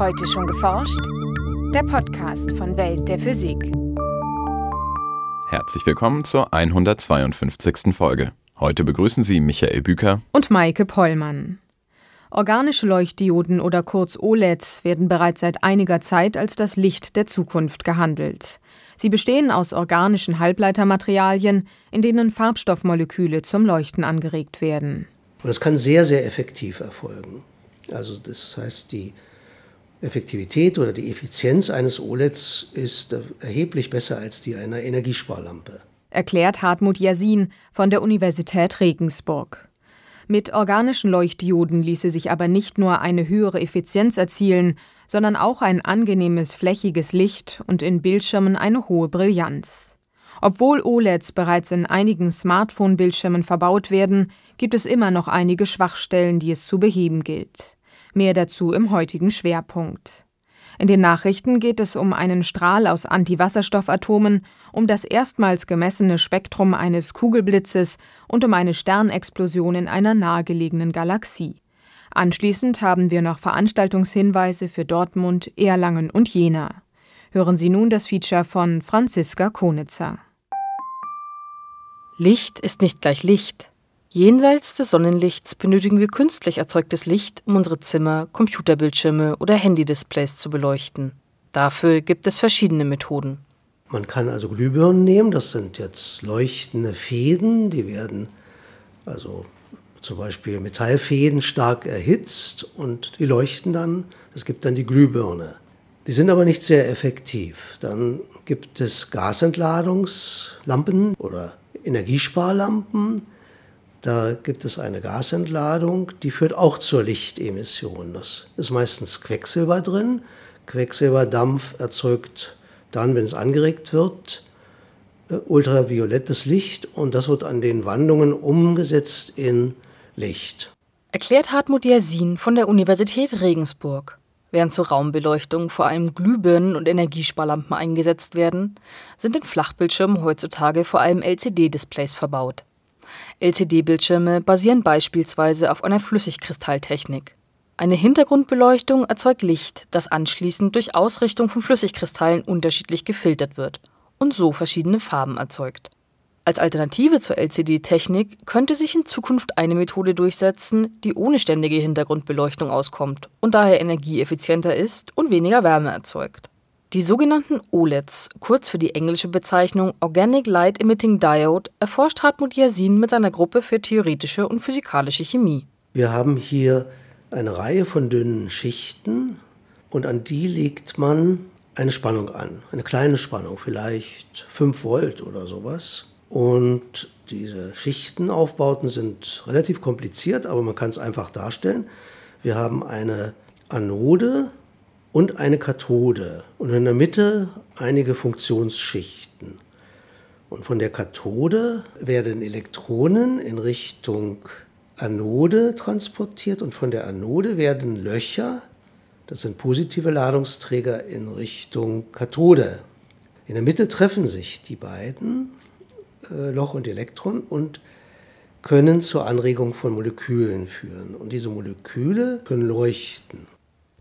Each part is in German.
Heute schon geforscht? Der Podcast von Welt der Physik. Herzlich willkommen zur 152. Folge. Heute begrüßen Sie Michael Büker und Maike Pollmann. Organische Leuchtdioden oder kurz OLEDs werden bereits seit einiger Zeit als das Licht der Zukunft gehandelt. Sie bestehen aus organischen Halbleitermaterialien, in denen Farbstoffmoleküle zum Leuchten angeregt werden. Und das kann sehr, sehr effektiv erfolgen. Also das heißt, die Effektivität oder die Effizienz eines OLEDs ist erheblich besser als die einer Energiesparlampe. Erklärt Hartmut Jasin von der Universität Regensburg. Mit organischen Leuchtdioden ließe sich aber nicht nur eine höhere Effizienz erzielen, sondern auch ein angenehmes flächiges Licht und in Bildschirmen eine hohe Brillanz. Obwohl OLEDs bereits in einigen Smartphone-Bildschirmen verbaut werden, gibt es immer noch einige Schwachstellen, die es zu beheben gilt. Mehr dazu im heutigen Schwerpunkt. In den Nachrichten geht es um einen Strahl aus Antiwasserstoffatomen, um das erstmals gemessene Spektrum eines Kugelblitzes und um eine Sternexplosion in einer nahegelegenen Galaxie. Anschließend haben wir noch Veranstaltungshinweise für Dortmund, Erlangen und Jena. Hören Sie nun das Feature von Franziska Konitzer. Licht ist nicht gleich Licht. Jenseits des Sonnenlichts benötigen wir künstlich erzeugtes Licht, um unsere Zimmer, Computerbildschirme oder Handydisplays zu beleuchten. Dafür gibt es verschiedene Methoden. Man kann also Glühbirnen nehmen, das sind jetzt leuchtende Fäden, die werden also zum Beispiel Metallfäden stark erhitzt und die leuchten dann. Es gibt dann die Glühbirne. Die sind aber nicht sehr effektiv. Dann gibt es Gasentladungslampen oder Energiesparlampen. Da gibt es eine Gasentladung, die führt auch zur Lichtemission. Das ist meistens Quecksilber drin. Quecksilberdampf erzeugt dann, wenn es angeregt wird, äh, ultraviolettes Licht und das wird an den Wandungen umgesetzt in Licht. Erklärt Hartmut Jasin von der Universität Regensburg. Während zur Raumbeleuchtung vor allem Glühbirnen und Energiesparlampen eingesetzt werden, sind in Flachbildschirmen heutzutage vor allem LCD-Displays verbaut. LCD-Bildschirme basieren beispielsweise auf einer Flüssigkristalltechnik. Eine Hintergrundbeleuchtung erzeugt Licht, das anschließend durch Ausrichtung von Flüssigkristallen unterschiedlich gefiltert wird und so verschiedene Farben erzeugt. Als Alternative zur LCD-Technik könnte sich in Zukunft eine Methode durchsetzen, die ohne ständige Hintergrundbeleuchtung auskommt und daher energieeffizienter ist und weniger Wärme erzeugt. Die sogenannten OLEDs, kurz für die englische Bezeichnung Organic Light Emitting Diode, erforscht Hartmut Yasin mit seiner Gruppe für theoretische und physikalische Chemie. Wir haben hier eine Reihe von dünnen Schichten und an die legt man eine Spannung an, eine kleine Spannung, vielleicht 5 Volt oder sowas. Und diese Schichtenaufbauten sind relativ kompliziert, aber man kann es einfach darstellen. Wir haben eine Anode, und eine Kathode und in der Mitte einige Funktionsschichten. Und von der Kathode werden Elektronen in Richtung Anode transportiert und von der Anode werden Löcher, das sind positive Ladungsträger, in Richtung Kathode. In der Mitte treffen sich die beiden, äh, Loch und Elektron, und können zur Anregung von Molekülen führen. Und diese Moleküle können leuchten.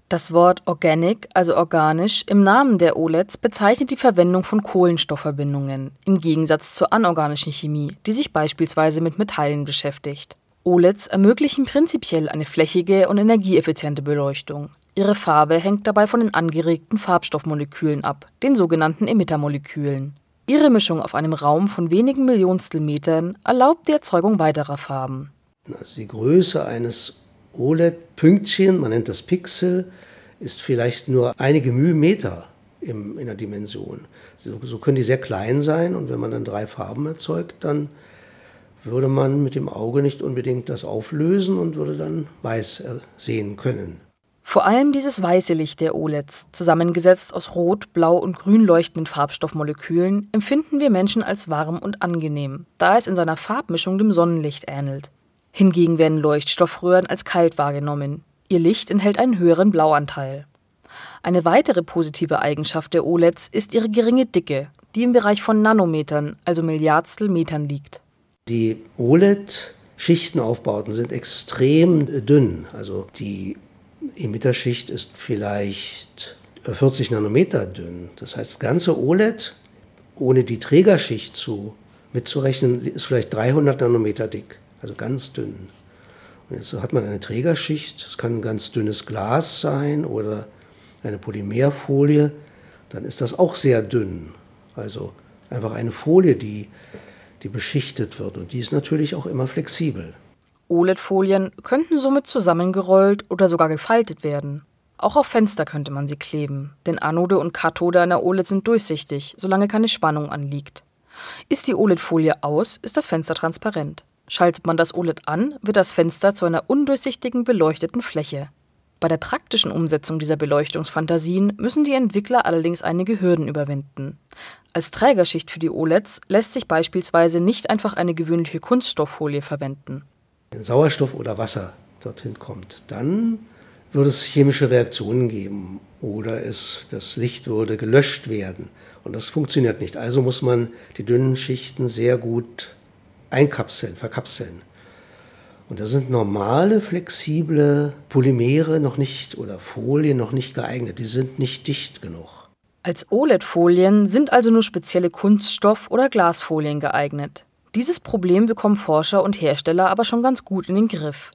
Das Wort organic, also organisch, im Namen der OLEDs bezeichnet die Verwendung von Kohlenstoffverbindungen, im Gegensatz zur anorganischen Chemie, die sich beispielsweise mit Metallen beschäftigt. OLEDs ermöglichen prinzipiell eine flächige und energieeffiziente Beleuchtung. Ihre Farbe hängt dabei von den angeregten Farbstoffmolekülen ab, den sogenannten Emittermolekülen. Ihre Mischung auf einem Raum von wenigen Millionstel Metern erlaubt die Erzeugung weiterer Farben. Also die Größe eines OLED-Pünktchen, man nennt das Pixel, ist vielleicht nur einige Millimeter im, in der Dimension. So, so können die sehr klein sein und wenn man dann drei Farben erzeugt, dann würde man mit dem Auge nicht unbedingt das auflösen und würde dann weiß sehen können. Vor allem dieses weiße Licht der OLEDs, zusammengesetzt aus rot, blau und grün leuchtenden Farbstoffmolekülen, empfinden wir Menschen als warm und angenehm, da es in seiner Farbmischung dem Sonnenlicht ähnelt. Hingegen werden Leuchtstoffröhren als kalt wahrgenommen. Ihr Licht enthält einen höheren Blauanteil. Eine weitere positive Eigenschaft der OLEDs ist ihre geringe Dicke, die im Bereich von Nanometern, also Milliardstel Metern liegt. Die OLED-Schichtenaufbauten sind extrem dünn. Also die Emitterschicht ist vielleicht 40 Nanometer dünn. Das heißt, das ganze OLED, ohne die Trägerschicht zu mitzurechnen, ist vielleicht 300 Nanometer dick, also ganz dünn. Jetzt hat man eine Trägerschicht, es kann ein ganz dünnes Glas sein oder eine Polymerfolie, dann ist das auch sehr dünn. Also einfach eine Folie, die, die beschichtet wird und die ist natürlich auch immer flexibel. OLED-Folien könnten somit zusammengerollt oder sogar gefaltet werden. Auch auf Fenster könnte man sie kleben, denn Anode und Kathode einer OLED sind durchsichtig, solange keine Spannung anliegt. Ist die OLED-Folie aus, ist das Fenster transparent. Schaltet man das OLED an, wird das Fenster zu einer undurchsichtigen beleuchteten Fläche. Bei der praktischen Umsetzung dieser Beleuchtungsfantasien müssen die Entwickler allerdings einige Hürden überwinden. Als Trägerschicht für die OLEDs lässt sich beispielsweise nicht einfach eine gewöhnliche Kunststofffolie verwenden. Wenn Sauerstoff oder Wasser dorthin kommt, dann würde es chemische Reaktionen geben oder es, das Licht würde gelöscht werden. Und das funktioniert nicht. Also muss man die dünnen Schichten sehr gut einkapseln, verkapseln. Und da sind normale, flexible Polymere noch nicht oder Folien noch nicht geeignet. Die sind nicht dicht genug. Als OLED-Folien sind also nur spezielle Kunststoff- oder Glasfolien geeignet. Dieses Problem bekommen Forscher und Hersteller aber schon ganz gut in den Griff.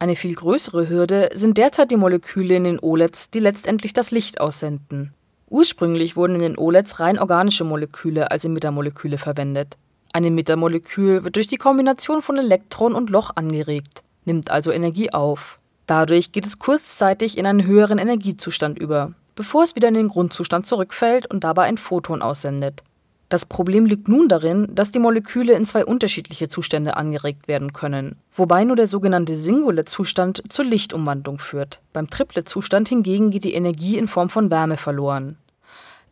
Eine viel größere Hürde sind derzeit die Moleküle in den OLEDs, die letztendlich das Licht aussenden. Ursprünglich wurden in den OLEDs rein organische Moleküle als Emittermoleküle verwendet. Ein Emittermolekül wird durch die Kombination von Elektron und Loch angeregt, nimmt also Energie auf. Dadurch geht es kurzzeitig in einen höheren Energiezustand über, bevor es wieder in den Grundzustand zurückfällt und dabei ein Photon aussendet. Das Problem liegt nun darin, dass die Moleküle in zwei unterschiedliche Zustände angeregt werden können, wobei nur der sogenannte Singulate-Zustand zur Lichtumwandlung führt. Beim Triplet-Zustand hingegen geht die Energie in Form von Wärme verloren.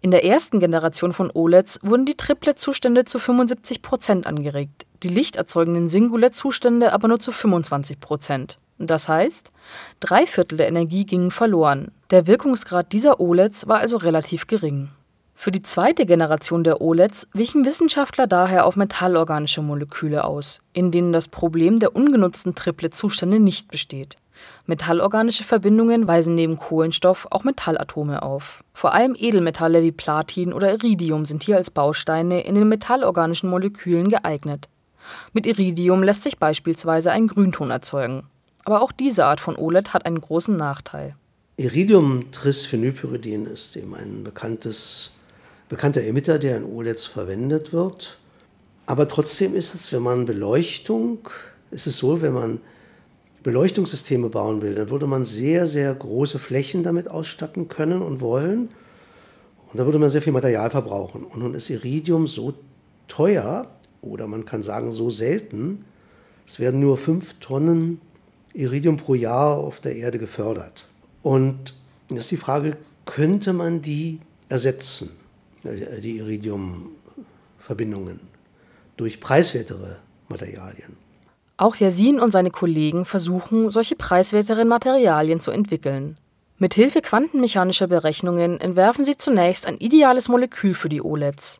In der ersten Generation von OLEDs wurden die Triplet-Zustände zu 75 Prozent angeregt, die lichterzeugenden Singular-Zustände aber nur zu 25 Prozent. Das heißt, drei Viertel der Energie gingen verloren. Der Wirkungsgrad dieser OLEDs war also relativ gering. Für die zweite Generation der OLEDs wichen Wissenschaftler daher auf metallorganische Moleküle aus, in denen das Problem der ungenutzten Triplet-Zustände nicht besteht. Metallorganische Verbindungen weisen neben Kohlenstoff auch Metallatome auf. Vor allem Edelmetalle wie Platin oder Iridium sind hier als Bausteine in den metallorganischen Molekülen geeignet. Mit Iridium lässt sich beispielsweise ein Grünton erzeugen. Aber auch diese Art von OLED hat einen großen Nachteil. Iridium-Trisphenylpyridin ist eben ein bekannter Emitter, der in OLEDs verwendet wird. Aber trotzdem ist es, wenn man Beleuchtung, ist es so, wenn man Beleuchtungssysteme bauen will, dann würde man sehr, sehr große Flächen damit ausstatten können und wollen. Und da würde man sehr viel Material verbrauchen. Und nun ist Iridium so teuer, oder man kann sagen so selten, es werden nur fünf Tonnen Iridium pro Jahr auf der Erde gefördert. Und das ist die Frage, könnte man die ersetzen, die Iridium-Verbindungen, durch preiswertere Materialien? Auch Yasin und seine Kollegen versuchen, solche preiswerteren Materialien zu entwickeln. Mit Hilfe quantenmechanischer Berechnungen entwerfen sie zunächst ein ideales Molekül für die OLEDs.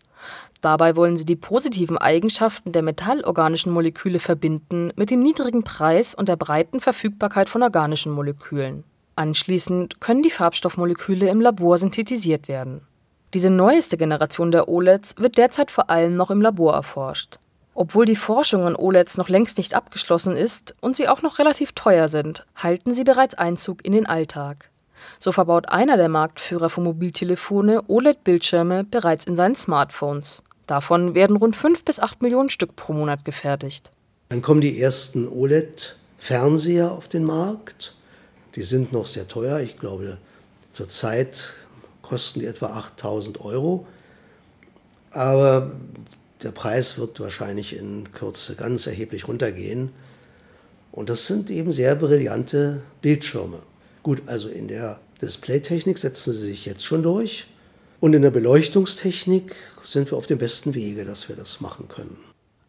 Dabei wollen sie die positiven Eigenschaften der metallorganischen Moleküle verbinden mit dem niedrigen Preis und der breiten Verfügbarkeit von organischen Molekülen. Anschließend können die Farbstoffmoleküle im Labor synthetisiert werden. Diese neueste Generation der OLEDs wird derzeit vor allem noch im Labor erforscht. Obwohl die Forschung an OLEDs noch längst nicht abgeschlossen ist und sie auch noch relativ teuer sind, halten sie bereits Einzug in den Alltag. So verbaut einer der Marktführer für Mobiltelefone OLED-Bildschirme bereits in seinen Smartphones. Davon werden rund 5 bis 8 Millionen Stück pro Monat gefertigt. Dann kommen die ersten OLED-Fernseher auf den Markt. Die sind noch sehr teuer. Ich glaube, zurzeit kosten die etwa 8000 Euro. Aber der Preis wird wahrscheinlich in Kürze ganz erheblich runtergehen. Und das sind eben sehr brillante Bildschirme. Gut, also in der Displaytechnik setzen sie sich jetzt schon durch. Und in der Beleuchtungstechnik sind wir auf dem besten Wege, dass wir das machen können.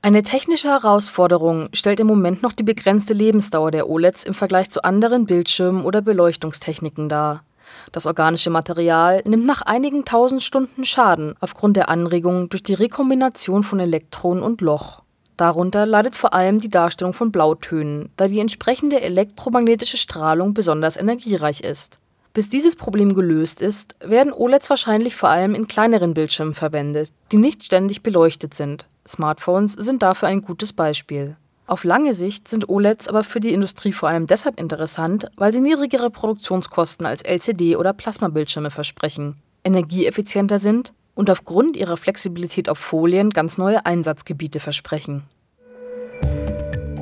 Eine technische Herausforderung stellt im Moment noch die begrenzte Lebensdauer der OLEDs im Vergleich zu anderen Bildschirmen oder Beleuchtungstechniken dar. Das organische Material nimmt nach einigen tausend Stunden Schaden aufgrund der Anregung durch die Rekombination von Elektron und Loch. Darunter leidet vor allem die Darstellung von Blautönen, da die entsprechende elektromagnetische Strahlung besonders energiereich ist. Bis dieses Problem gelöst ist, werden OLEDs wahrscheinlich vor allem in kleineren Bildschirmen verwendet, die nicht ständig beleuchtet sind. Smartphones sind dafür ein gutes Beispiel. Auf lange Sicht sind OLEDs aber für die Industrie vor allem deshalb interessant, weil sie niedrigere Produktionskosten als LCD- oder Plasmabildschirme versprechen, energieeffizienter sind und aufgrund ihrer Flexibilität auf Folien ganz neue Einsatzgebiete versprechen.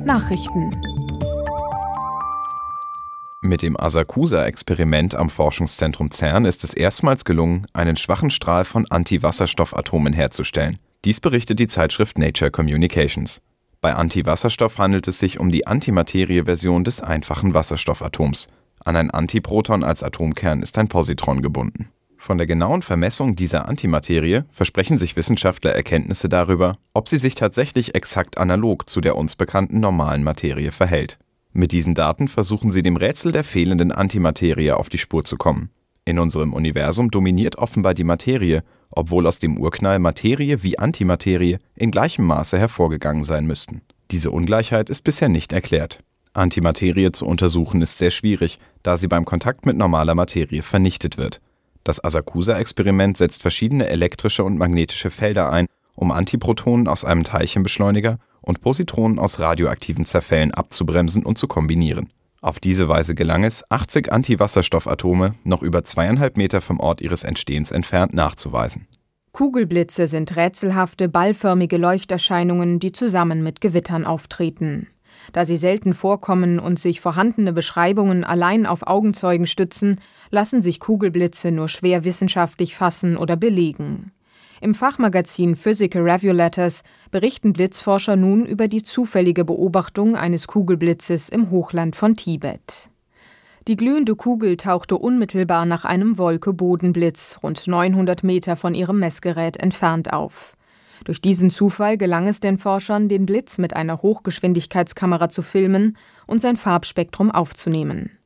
Nachrichten mit dem Asakusa-Experiment am Forschungszentrum CERN ist es erstmals gelungen, einen schwachen Strahl von Antiwasserstoffatomen herzustellen. Dies berichtet die Zeitschrift Nature Communications. Bei Antiwasserstoff handelt es sich um die Antimaterie-Version des einfachen Wasserstoffatoms. An ein Antiproton als Atomkern ist ein Positron gebunden. Von der genauen Vermessung dieser Antimaterie versprechen sich Wissenschaftler Erkenntnisse darüber, ob sie sich tatsächlich exakt analog zu der uns bekannten normalen Materie verhält. Mit diesen Daten versuchen sie dem Rätsel der fehlenden Antimaterie auf die Spur zu kommen. In unserem Universum dominiert offenbar die Materie, obwohl aus dem Urknall Materie wie Antimaterie in gleichem Maße hervorgegangen sein müssten. Diese Ungleichheit ist bisher nicht erklärt. Antimaterie zu untersuchen ist sehr schwierig, da sie beim Kontakt mit normaler Materie vernichtet wird. Das Asakusa-Experiment setzt verschiedene elektrische und magnetische Felder ein, um Antiprotonen aus einem Teilchenbeschleuniger und Positronen aus radioaktiven Zerfällen abzubremsen und zu kombinieren. Auf diese Weise gelang es, 80 Antiwasserstoffatome noch über zweieinhalb Meter vom Ort ihres Entstehens entfernt nachzuweisen. Kugelblitze sind rätselhafte, ballförmige Leuchterscheinungen, die zusammen mit Gewittern auftreten. Da sie selten vorkommen und sich vorhandene Beschreibungen allein auf Augenzeugen stützen, lassen sich Kugelblitze nur schwer wissenschaftlich fassen oder belegen. Im Fachmagazin Physical Review Letters berichten Blitzforscher nun über die zufällige Beobachtung eines Kugelblitzes im Hochland von Tibet. Die glühende Kugel tauchte unmittelbar nach einem Wolke-Bodenblitz rund 900 Meter von ihrem Messgerät entfernt auf. Durch diesen Zufall gelang es den Forschern, den Blitz mit einer Hochgeschwindigkeitskamera zu filmen und sein Farbspektrum aufzunehmen.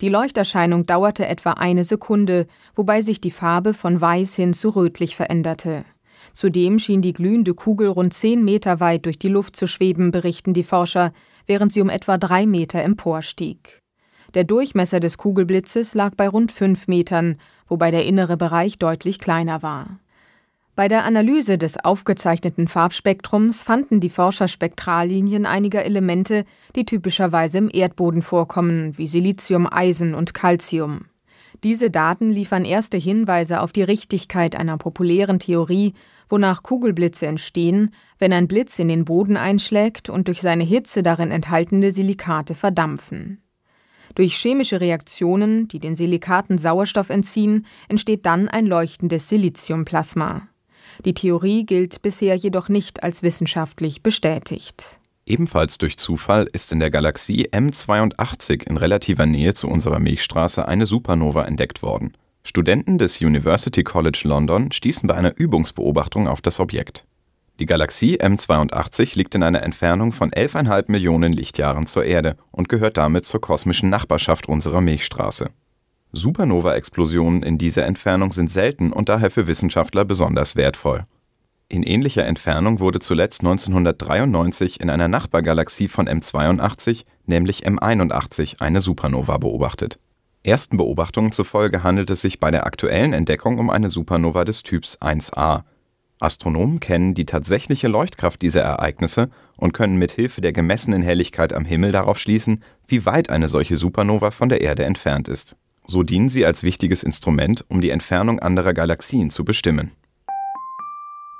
Die Leuchterscheinung dauerte etwa eine Sekunde, wobei sich die Farbe von weiß hin zu rötlich veränderte. Zudem schien die glühende Kugel rund zehn Meter weit durch die Luft zu schweben, berichten die Forscher, während sie um etwa drei Meter emporstieg. Der Durchmesser des Kugelblitzes lag bei rund fünf Metern, wobei der innere Bereich deutlich kleiner war. Bei der Analyse des aufgezeichneten Farbspektrums fanden die Forscher Spektrallinien einiger Elemente, die typischerweise im Erdboden vorkommen, wie Silizium, Eisen und Calcium. Diese Daten liefern erste Hinweise auf die Richtigkeit einer populären Theorie, wonach Kugelblitze entstehen, wenn ein Blitz in den Boden einschlägt und durch seine Hitze darin enthaltene Silikate verdampfen. Durch chemische Reaktionen, die den Silikaten Sauerstoff entziehen, entsteht dann ein leuchtendes Siliziumplasma. Die Theorie gilt bisher jedoch nicht als wissenschaftlich bestätigt. Ebenfalls durch Zufall ist in der Galaxie M82 in relativer Nähe zu unserer Milchstraße eine Supernova entdeckt worden. Studenten des University College London stießen bei einer Übungsbeobachtung auf das Objekt. Die Galaxie M82 liegt in einer Entfernung von 11,5 Millionen Lichtjahren zur Erde und gehört damit zur kosmischen Nachbarschaft unserer Milchstraße. Supernova-Explosionen in dieser Entfernung sind selten und daher für Wissenschaftler besonders wertvoll. In ähnlicher Entfernung wurde zuletzt 1993 in einer Nachbargalaxie von M82, nämlich M81, eine Supernova beobachtet. Ersten Beobachtungen zufolge handelt es sich bei der aktuellen Entdeckung um eine Supernova des Typs 1a. Astronomen kennen die tatsächliche Leuchtkraft dieser Ereignisse und können mit Hilfe der gemessenen Helligkeit am Himmel darauf schließen, wie weit eine solche Supernova von der Erde entfernt ist so dienen sie als wichtiges Instrument, um die Entfernung anderer Galaxien zu bestimmen.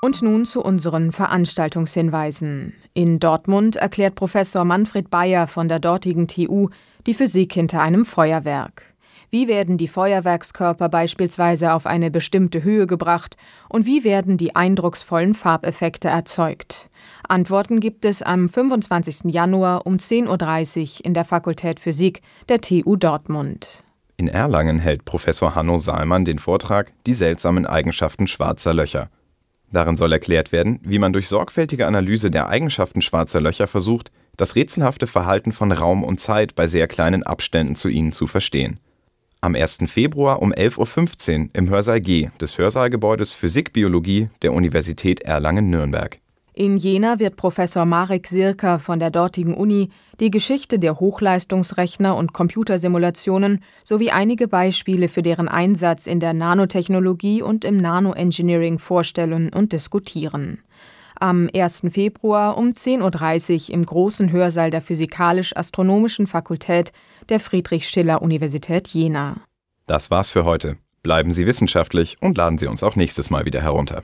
Und nun zu unseren Veranstaltungshinweisen. In Dortmund erklärt Professor Manfred Bayer von der dortigen TU die Physik hinter einem Feuerwerk. Wie werden die Feuerwerkskörper beispielsweise auf eine bestimmte Höhe gebracht und wie werden die eindrucksvollen Farbeffekte erzeugt? Antworten gibt es am 25. Januar um 10.30 Uhr in der Fakultät Physik der TU Dortmund. In Erlangen hält Professor Hanno Saalmann den Vortrag Die seltsamen Eigenschaften schwarzer Löcher. Darin soll erklärt werden, wie man durch sorgfältige Analyse der Eigenschaften schwarzer Löcher versucht, das rätselhafte Verhalten von Raum und Zeit bei sehr kleinen Abständen zu ihnen zu verstehen. Am 1. Februar um 11.15 Uhr im Hörsaal G des Hörsaalgebäudes Physik-Biologie der Universität Erlangen-Nürnberg. In Jena wird Professor Marek Sirka von der dortigen Uni die Geschichte der Hochleistungsrechner und Computersimulationen sowie einige Beispiele für deren Einsatz in der Nanotechnologie und im Nanoengineering vorstellen und diskutieren. Am 1. Februar um 10.30 Uhr im großen Hörsaal der Physikalisch-Astronomischen Fakultät der Friedrich-Schiller-Universität Jena. Das war's für heute. Bleiben Sie wissenschaftlich und laden Sie uns auch nächstes Mal wieder herunter.